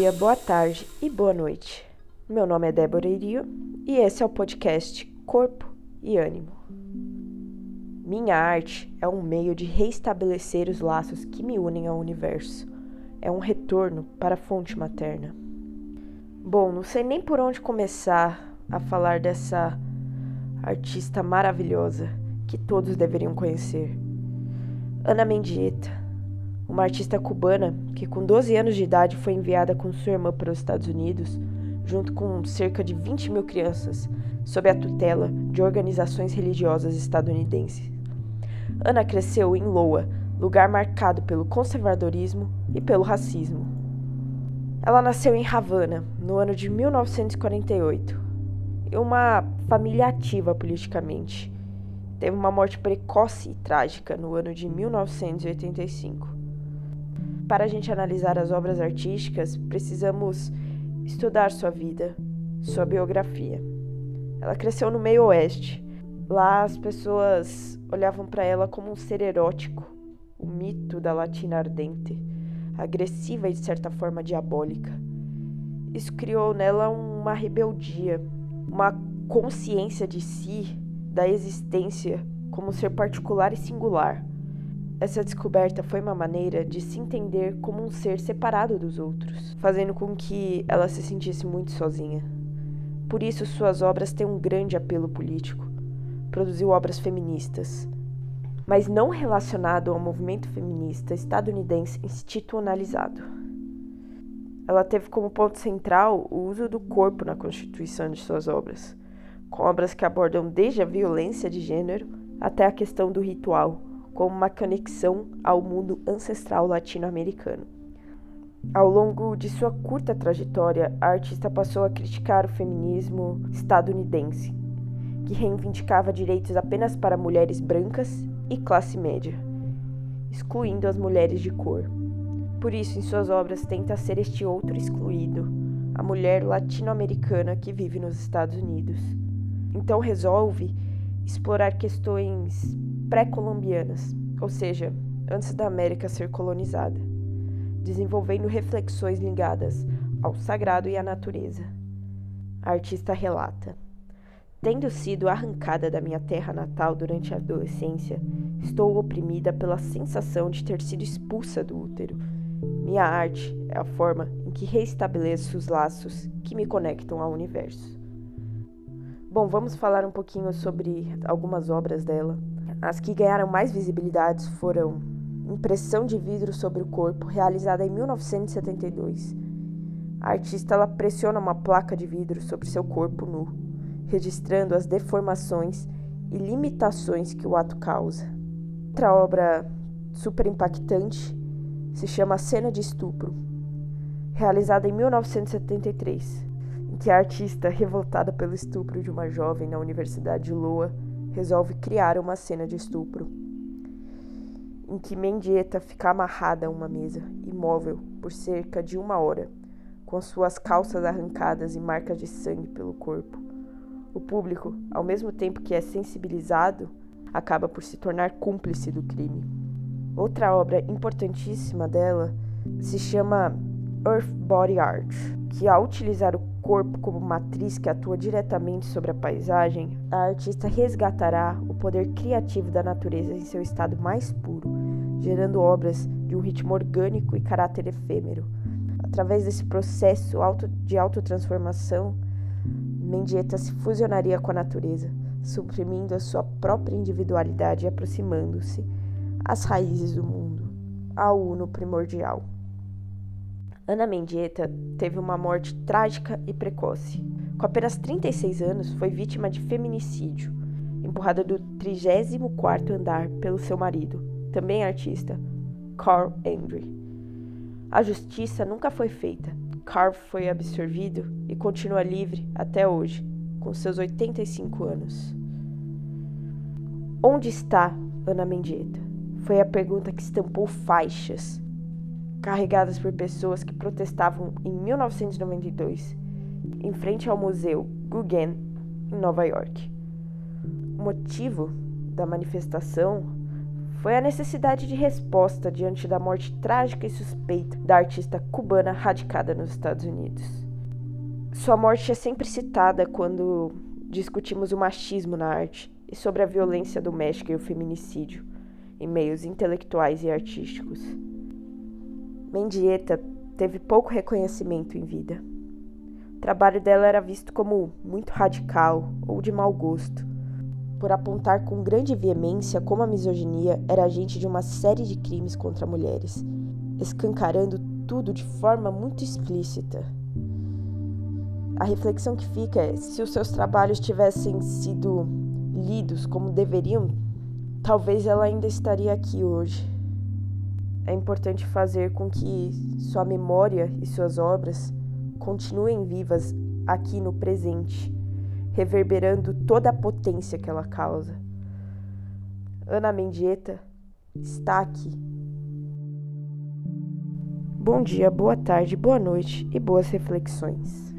dia, boa tarde e boa noite. Meu nome é Débora Irio e esse é o podcast Corpo e Ânimo. Minha arte é um meio de reestabelecer os laços que me unem ao universo. É um retorno para a fonte materna. Bom, não sei nem por onde começar a falar dessa artista maravilhosa que todos deveriam conhecer. Ana Mendieta, uma artista cubana que com 12 anos de idade foi enviada com sua irmã para os Estados Unidos, junto com cerca de 20 mil crianças, sob a tutela de organizações religiosas estadunidenses. Ana cresceu em Loa, lugar marcado pelo conservadorismo e pelo racismo. Ela nasceu em Havana, no ano de 1948, em uma família ativa politicamente. Teve uma morte precoce e trágica no ano de 1985 para a gente analisar as obras artísticas, precisamos estudar sua vida, sua biografia. Ela cresceu no meio oeste. Lá as pessoas olhavam para ela como um ser erótico, o mito da latina ardente, agressiva e de certa forma diabólica. Isso criou nela uma rebeldia, uma consciência de si, da existência como ser particular e singular. Essa descoberta foi uma maneira de se entender como um ser separado dos outros, fazendo com que ela se sentisse muito sozinha. Por isso, suas obras têm um grande apelo político. Produziu obras feministas, mas não relacionado ao movimento feminista estadunidense institucionalizado. Ela teve como ponto central o uso do corpo na constituição de suas obras, com obras que abordam desde a violência de gênero até a questão do ritual como uma conexão ao mundo ancestral latino-americano. Ao longo de sua curta trajetória, a artista passou a criticar o feminismo estadunidense, que reivindicava direitos apenas para mulheres brancas e classe média, excluindo as mulheres de cor. Por isso, em suas obras, tenta ser este outro excluído, a mulher latino-americana que vive nos Estados Unidos. Então, resolve explorar questões pré-colombianas, ou seja, antes da América ser colonizada, desenvolvendo reflexões ligadas ao sagrado e à natureza. A artista relata: Tendo sido arrancada da minha terra natal durante a adolescência, estou oprimida pela sensação de ter sido expulsa do útero. Minha arte é a forma em que reestabeleço os laços que me conectam ao universo. Bom, vamos falar um pouquinho sobre algumas obras dela. As que ganharam mais visibilidade foram Impressão de vidro sobre o corpo, realizada em 1972. A artista ela pressiona uma placa de vidro sobre seu corpo nu, registrando as deformações e limitações que o ato causa. Outra obra super impactante se chama Cena de Estupro, realizada em 1973, em que a artista, revoltada pelo estupro de uma jovem na Universidade de Loa, resolve criar uma cena de estupro em que Mendieta fica amarrada a uma mesa, imóvel, por cerca de uma hora, com suas calças arrancadas e marcas de sangue pelo corpo. O público, ao mesmo tempo que é sensibilizado, acaba por se tornar cúmplice do crime. Outra obra importantíssima dela se chama Earth Body Art, que ao utilizar o corpo como matriz que atua diretamente sobre a paisagem, a artista resgatará o poder criativo da natureza em seu estado mais puro, gerando obras de um ritmo orgânico e caráter efêmero. Através desse processo de autotransformação, Mendieta se fusionaria com a natureza, suprimindo a sua própria individualidade e aproximando-se às raízes do mundo, ao uno primordial. Ana Mendieta teve uma morte trágica e precoce. Com apenas 36 anos, foi vítima de feminicídio, empurrada do 34º andar pelo seu marido, também artista, Carl Andre. A justiça nunca foi feita. Carl foi absorvido e continua livre até hoje, com seus 85 anos. Onde está Ana Mendieta? Foi a pergunta que estampou faixas carregadas por pessoas que protestavam em 1992 em frente ao Museu Guggen, em Nova York. O motivo da manifestação foi a necessidade de resposta diante da morte trágica e suspeita da artista cubana radicada nos Estados Unidos. Sua morte é sempre citada quando discutimos o machismo na arte e sobre a violência doméstica e o feminicídio em meios intelectuais e artísticos. Mendieta teve pouco reconhecimento em vida. O trabalho dela era visto como muito radical ou de mau gosto, por apontar com grande veemência como a misoginia era agente de uma série de crimes contra mulheres, escancarando tudo de forma muito explícita. A reflexão que fica é: se os seus trabalhos tivessem sido lidos como deveriam, talvez ela ainda estaria aqui hoje. É importante fazer com que sua memória e suas obras continuem vivas aqui no presente, reverberando toda a potência que ela causa. Ana Mendieta está aqui. Bom dia, boa tarde, boa noite e boas reflexões.